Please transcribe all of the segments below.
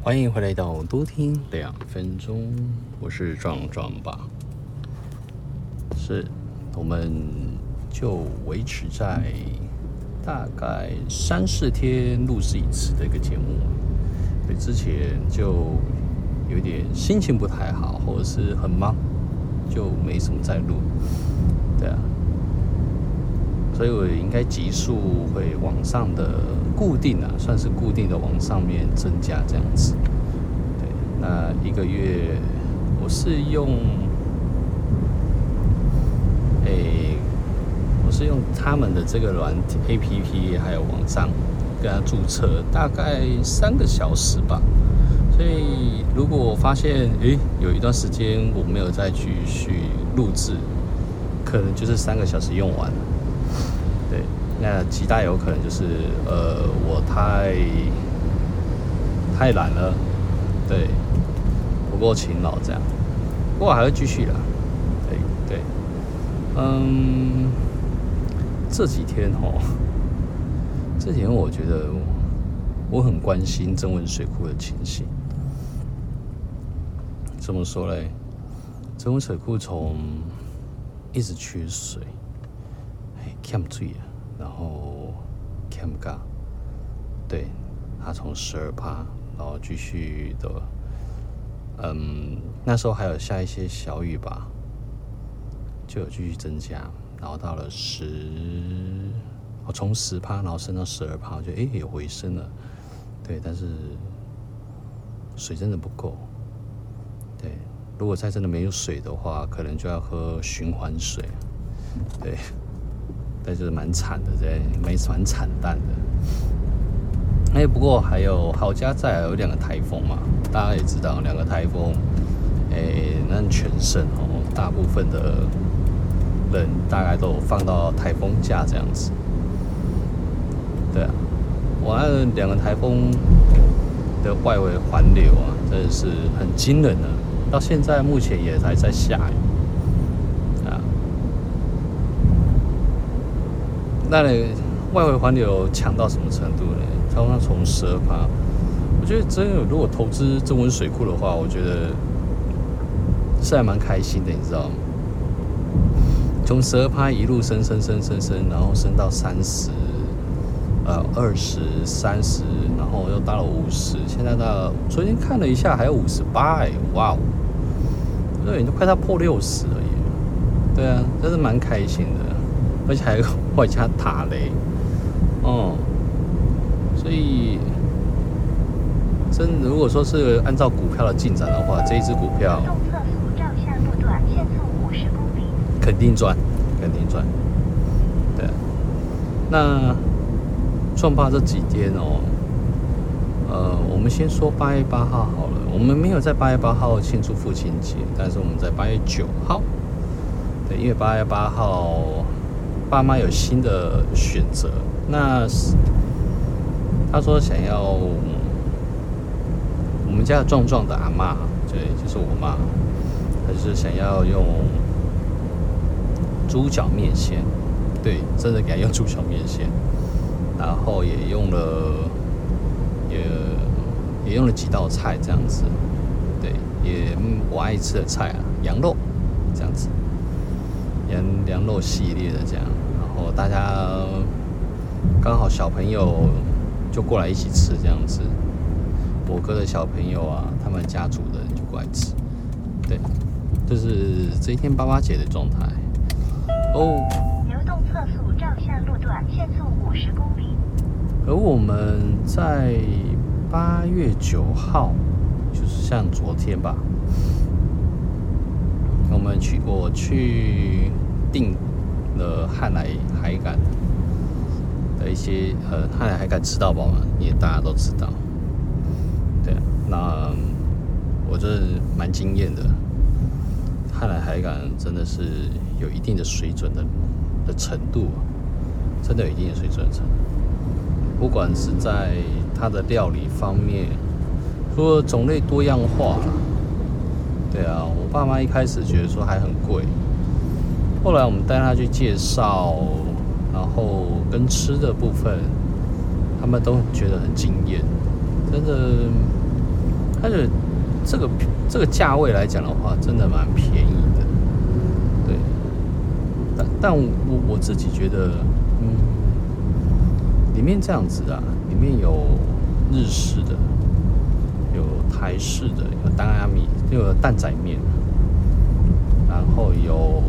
欢迎回来到多听两分钟，我是壮壮吧。是，我们就维持在大概三四天录制一次的一个节目。对，之前就有点心情不太好，或者是很忙，就没什么在录。对啊，所以我应该集数会往上的固定啊，算是固定的往上面增加这样子。对，那一个月我是用，诶，我是用他们的这个软 APP，还有网站跟他注册，大概三个小时吧。所以如果我发现，诶，有一段时间我没有再继续录制。可能就是三个小时用完了，那极大有可能就是呃我太太懒了，对，不够勤劳这样，不过还会继续啦，对对，嗯，这几天哦，这几天我觉得我很关心曾文水库的情形，怎么说嘞？曾文水库从一直缺水，欠水啊，然后，Camga，，对，它从十二趴，然后继续的，嗯，那时候还有下一些小雨吧，就有继续增加，然后到了十，我从十趴，然后升到十二趴，我觉得诶有回升了，对，但是水真的不够，对。如果再真的没有水的话，可能就要喝循环水，对，但就是蛮惨的，对，蛮蛮惨淡的。哎，不过还有好家在有两个台风嘛，大家也知道两个台风，哎，那全省哦，大部分的人大概都放到台风假这样子。对啊，我那两个台风的外围环流啊，真的是很惊人的。到现在目前也还在下雨啊，那你外围环流强到什么程度呢？它刚从十二趴，我觉得真有如果投资中文水库的话，我觉得是还蛮开心的，你知道吗？从十二趴一路升升升升升，然后升到三十，呃，二十、三十，然后又到了五十，现在到昨天看了一下，还有五十八，哎，哇哦！对，都快到破六十了耶！对啊，真是蛮开心的，而且还有外加打雷，哦、嗯，所以真如果说是按照股票的进展的话，这一只股票肯定赚，肯定赚。对，那创发这几天哦，呃，我们先说八月八号好了。我们没有在八月八号庆祝父亲节，但是我们在八月九号，对，因为八月八号爸妈有新的选择。那他说想要我们家壮壮的阿嬷，对，就是我妈，她就是想要用猪脚面线，对，真的给她用猪脚面线，然后也用了，也。也用了几道菜这样子，对，也我爱吃的菜啊，羊肉这样子，羊羊肉系列的这样，然后大家刚好小朋友就过来一起吃这样子，我哥的小朋友啊，他们家族的人就过来吃，对，就是这一天爸爸节的状态。哦，流动测速照相路段限速五十公里，而我们在。八月九号，就是像昨天吧，我们去我去订了汉来海产的一些呃汉来海产吃到饱嘛，也大家都知道。对，那我这蛮惊艳的，汉来海产真的是有一定的水准的的程度，真的有一定的水准程度，不管是在。它的料理方面，说种类多样化，对啊，我爸妈一开始觉得说还很贵，后来我们带他去介绍，然后跟吃的部分，他们都觉得很惊艳，真的它的这个这个价位来讲的话，真的蛮便宜的。对，但但我我自己觉得，嗯，里面这样子啊，里面有日式的，有台式的，有担仔面，有蛋仔面，然后有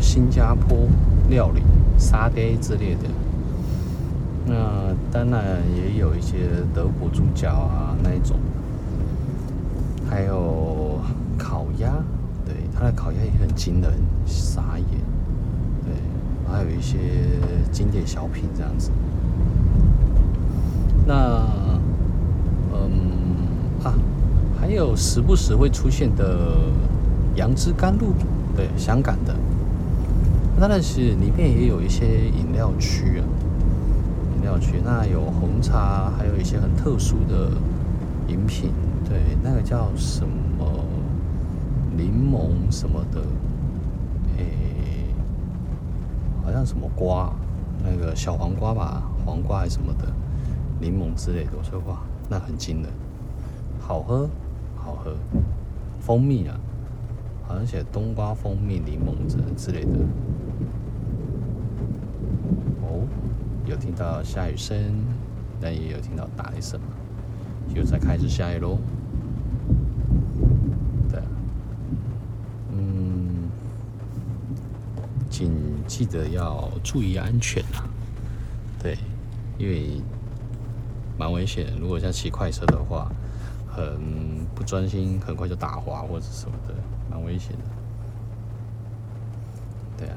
新加坡料理沙爹之类的。那当然也有一些德国猪脚啊那一种，还有烤鸭，对，它的烤鸭也很惊人，傻眼，对，还有一些经典小品这样子。那，嗯啊，还有时不时会出现的杨枝甘露，对，香港的。那但是里面也有一些饮料区啊。要去那有红茶，还有一些很特殊的饮品，对，那个叫什么柠檬什么的，诶，好像什么瓜，那个小黄瓜吧，黄瓜还是什么的，柠檬之类的，我说哇，那很惊人，好喝，好喝，蜂蜜啊，好像写冬瓜蜂蜜柠檬之之类的。有听到下雨声，但也有听到打雷声嘛，就在开始下雨喽。对，嗯，请记得要注意安全啊。对，因为蛮危险。如果像骑快车的话，很不专心，很快就打滑或者什么的，蛮危险的。对啊。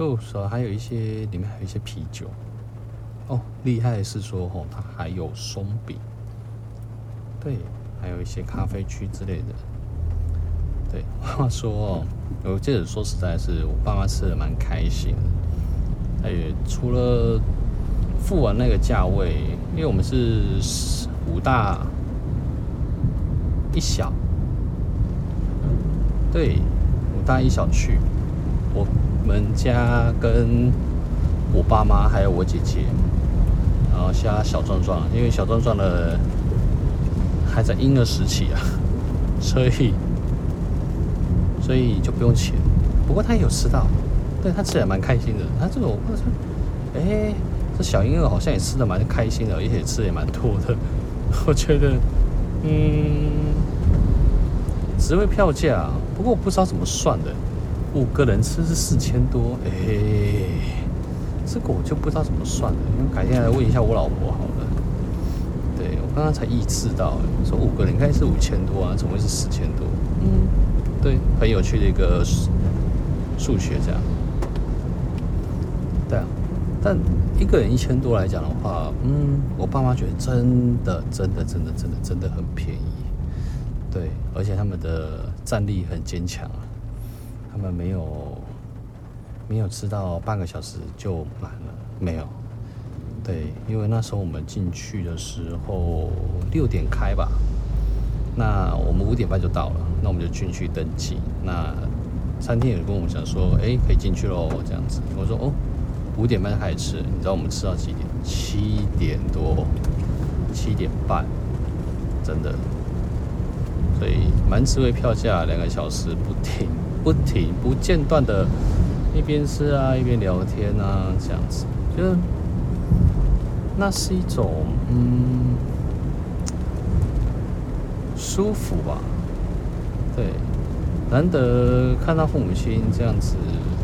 就说还有一些里面还有一些啤酒哦，厉害的是说哦，它还有松饼，对，还有一些咖啡区之类的。对，话说哦，我记得说实在是我爸妈吃的蛮开心的。哎，除了付完那个价位，因为我们是五大一小，对，五大一小去，我。我们家跟我爸妈还有我姐姐，然后加小壮壮，因为小壮壮的还在婴儿时期啊，所以所以就不用钱。不过他也有吃到，对他吃的蛮开心的。他这个我不知道，哎，这小婴儿好像也吃的蛮开心的，而且吃的也蛮多的。我觉得，嗯，职位票价，不过我不知道怎么算的。五个人吃是四千多，哎，这个我就不知道怎么算了，因为改天来问一下我老婆好了。对，我刚刚才意识到，说五个人应该是五千多啊，怎么会是四千多？嗯，对，很有趣的一个数学这样。对啊，但一个人一千多来讲的话，嗯，我爸妈觉得真的真的真的真的真的很便宜。对，而且他们的战力很坚强啊。他们没有没有吃到半个小时就满了，没有。对，因为那时候我们进去的时候六点开吧，那我们五点半就到了，那我们就进去登记。那餐厅也跟我们讲说，哎，可以进去喽，这样子。我说哦，五点半开始吃，你知道我们吃到几点？七点多，七点半，真的。所以蛮值回票价，两个小时不停。不停不间断的，一边吃啊一边聊天啊，这样子，就是那是一种嗯舒服吧，对，难得看到父母亲这样子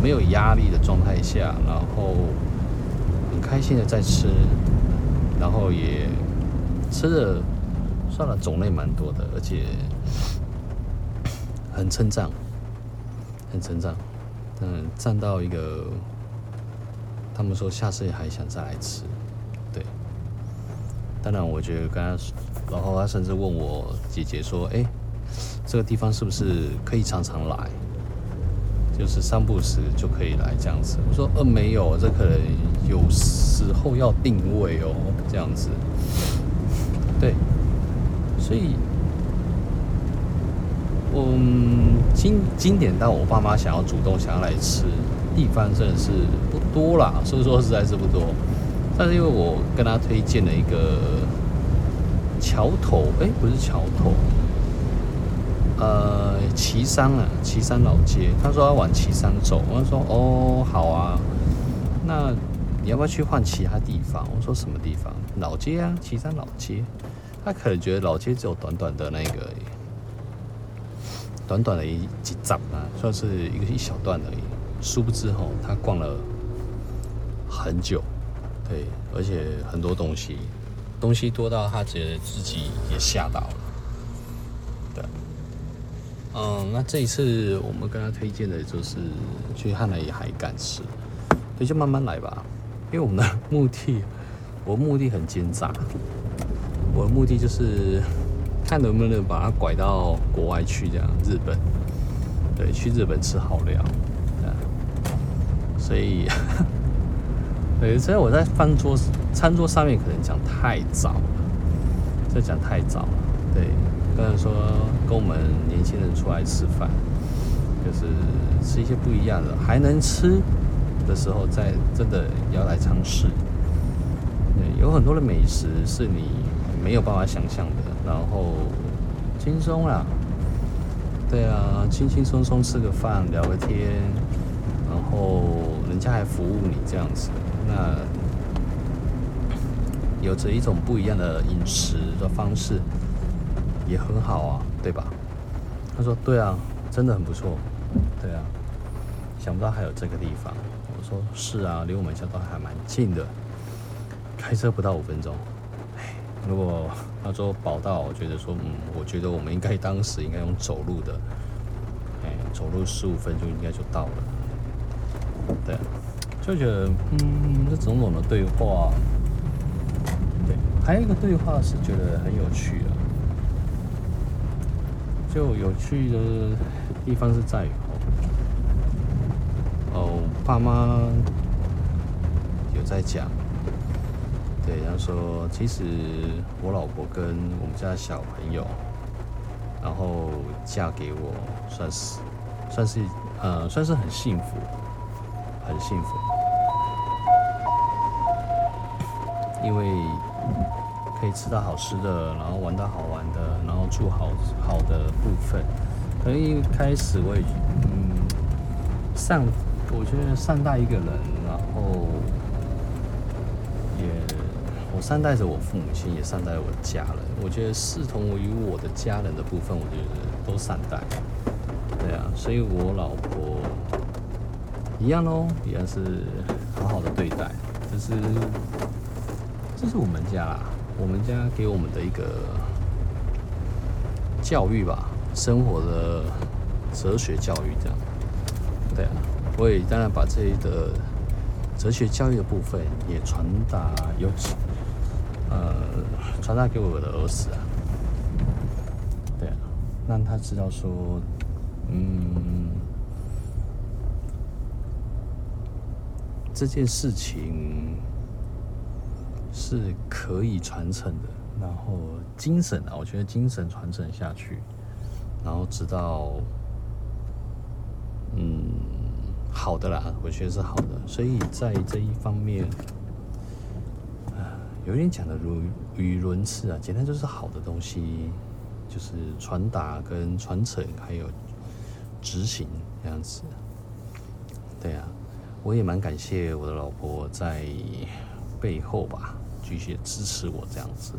没有压力的状态下，然后很开心的在吃，然后也吃的算了种类蛮多的，而且很称赞。很成长，嗯，站到一个，他们说下次还想再来吃，对。当然，我觉得刚刚，然后他甚至问我姐姐说：“哎，这个地方是不是可以常常来？就是三不时就可以来这样子？”我说：“呃，没有，这可能有时候要定位哦，这样子。”对，所以。嗯，经经典到我爸妈想要主动想要来吃地方真的是不多啦，所以说实在是不多。但是因为我跟他推荐了一个桥头，哎，不是桥头，呃，旗山啊，旗山老街。他说要往旗山走，我说哦，好啊，那你要不要去换其他地方？我说什么地方？老街啊，旗山老街。他可能觉得老街只有短短的那个，短短的一几站啊，算是一个一小段而已。殊不知吼，他逛了很久，对，而且很多东西。东西多到他觉得自己也吓到了，对，嗯，那这一次我们跟他推荐的就是去汉来海赶石，所以就慢慢来吧，因为我们的目的，我的目的很奸诈，我的目的就是看能不能把它拐到国外去，这样日本，对，去日本吃好料，对，所以。对，所以我在饭桌、餐桌上面可能讲太早了，这讲太早了。对，刚才说跟我们年轻人出来吃饭，就是吃一些不一样的，还能吃的时候，再真的要来尝试。对，有很多的美食是你没有办法想象的，然后轻松啦。对啊，轻轻松松吃个饭，聊个天，然后人家还服务你这样子。那有着一种不一样的饮食的方式，也很好啊，对吧？他说：“对啊，真的很不错。”对啊，想不到还有这个地方。我说：“是啊，离我们家都还蛮近的，开车不到五分钟。”如果他说宝到，我觉得说，嗯，我觉得我们应该当时应该用走路的，哎，走路十五分钟应该就到了。对。就觉得，嗯，这种种的对话，对，还有一个对话是觉得很有趣的。就有趣的地方是在于，哦，爸妈有在讲，对，他说，其实我老婆跟我们家小朋友，然后嫁给我，算是，算是，呃，算是很幸福，很幸福。因为可以吃到好吃的，然后玩到好玩的，然后住好好的部分。可能一开始我也嗯善，我觉得善待一个人，然后我善待着我父母亲，也善待我家人。我觉得视同于我的家人的部分，我觉得都善待。对啊，所以我老婆一样喽，一样是好好的对待，就是。这是我们家啦，我们家给我们的一个教育吧，生活的哲学教育这样。对啊，我也当然把这一个哲学教育的部分也传达有，呃，传达给我的儿子啊。对啊，让他知道说，嗯，这件事情。是可以传承的，然后精神啊，我觉得精神传承下去，然后直到，嗯，好的啦，我觉得是好的，所以在这一方面，有点讲的如语无伦次啊，简单就是好的东西，就是传达跟传承，还有执行这样子，对啊，我也蛮感谢我的老婆在背后吧。继续支持我这样子，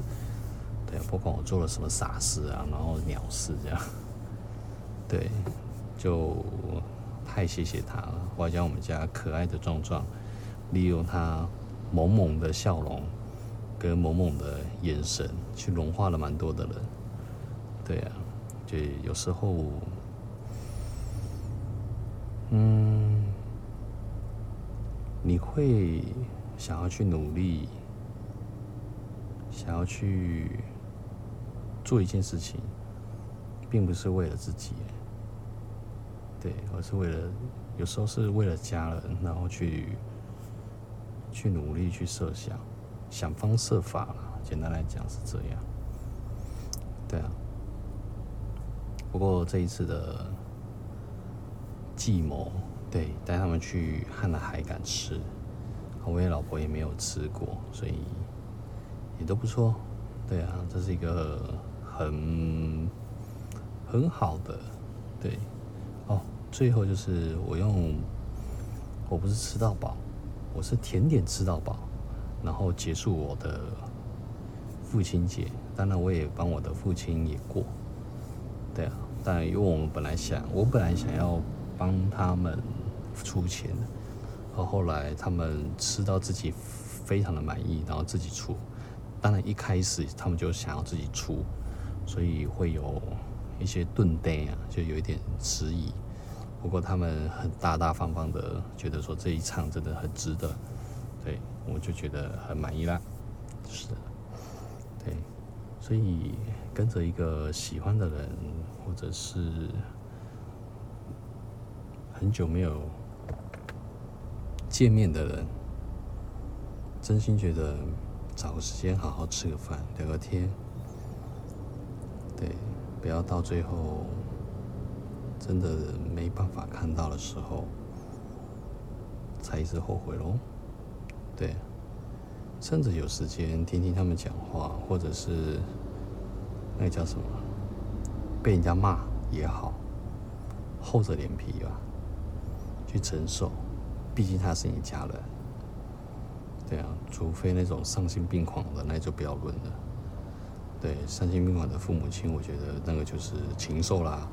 对，不管我做了什么傻事啊，然后鸟事这样，对，就太谢谢她了。我还将我们家可爱的壮壮，利用他萌萌的笑容跟某某的眼神，去融化了蛮多的人。对啊，就有时候，嗯，你会想要去努力。想要去做一件事情，并不是为了自己，对，而是为了有时候是为了家人，然后去去努力去设想，想方设法，简单来讲是这样，对啊。不过这一次的计谋，对，带他们去汉来海敢吃，我也老婆也没有吃过，所以。也都不错，对啊，这是一个很很好的，对，哦，最后就是我用，我不是吃到饱，我是甜点吃到饱，然后结束我的父亲节，当然我也帮我的父亲也过，对啊，但因为我们本来想，我本来想要帮他们出钱，然后后来他们吃到自己非常的满意，然后自己出。当然，一开始他们就想要自己出，所以会有一些顿呆啊，就有一点迟疑。不过他们很大大方方的觉得说这一场真的很值得，对，我就觉得很满意啦。是的，对，所以跟着一个喜欢的人，或者是很久没有见面的人，真心觉得。找个时间好好吃个饭，聊个天，对，不要到最后真的没办法看到的时候，才一直后悔喽。对，趁着有时间听听他们讲话，或者是那个叫什么，被人家骂也好，厚着脸皮吧，去承受，毕竟他是你家人。对啊，除非那种丧心病狂的，那就不要论了。对，丧心病狂的父母亲，我觉得那个就是禽兽啦。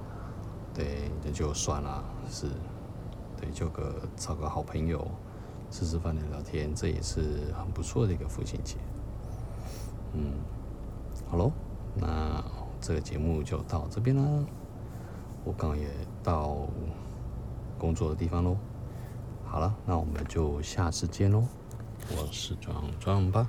对，那就算啦，是。对，就个找个好朋友吃吃饭聊聊天，这也是很不错的一个父亲节。嗯，好喽，那这个节目就到这边啦。我刚也到工作的地方喽。好了，那我们就下次见喽。我是壮壮吧。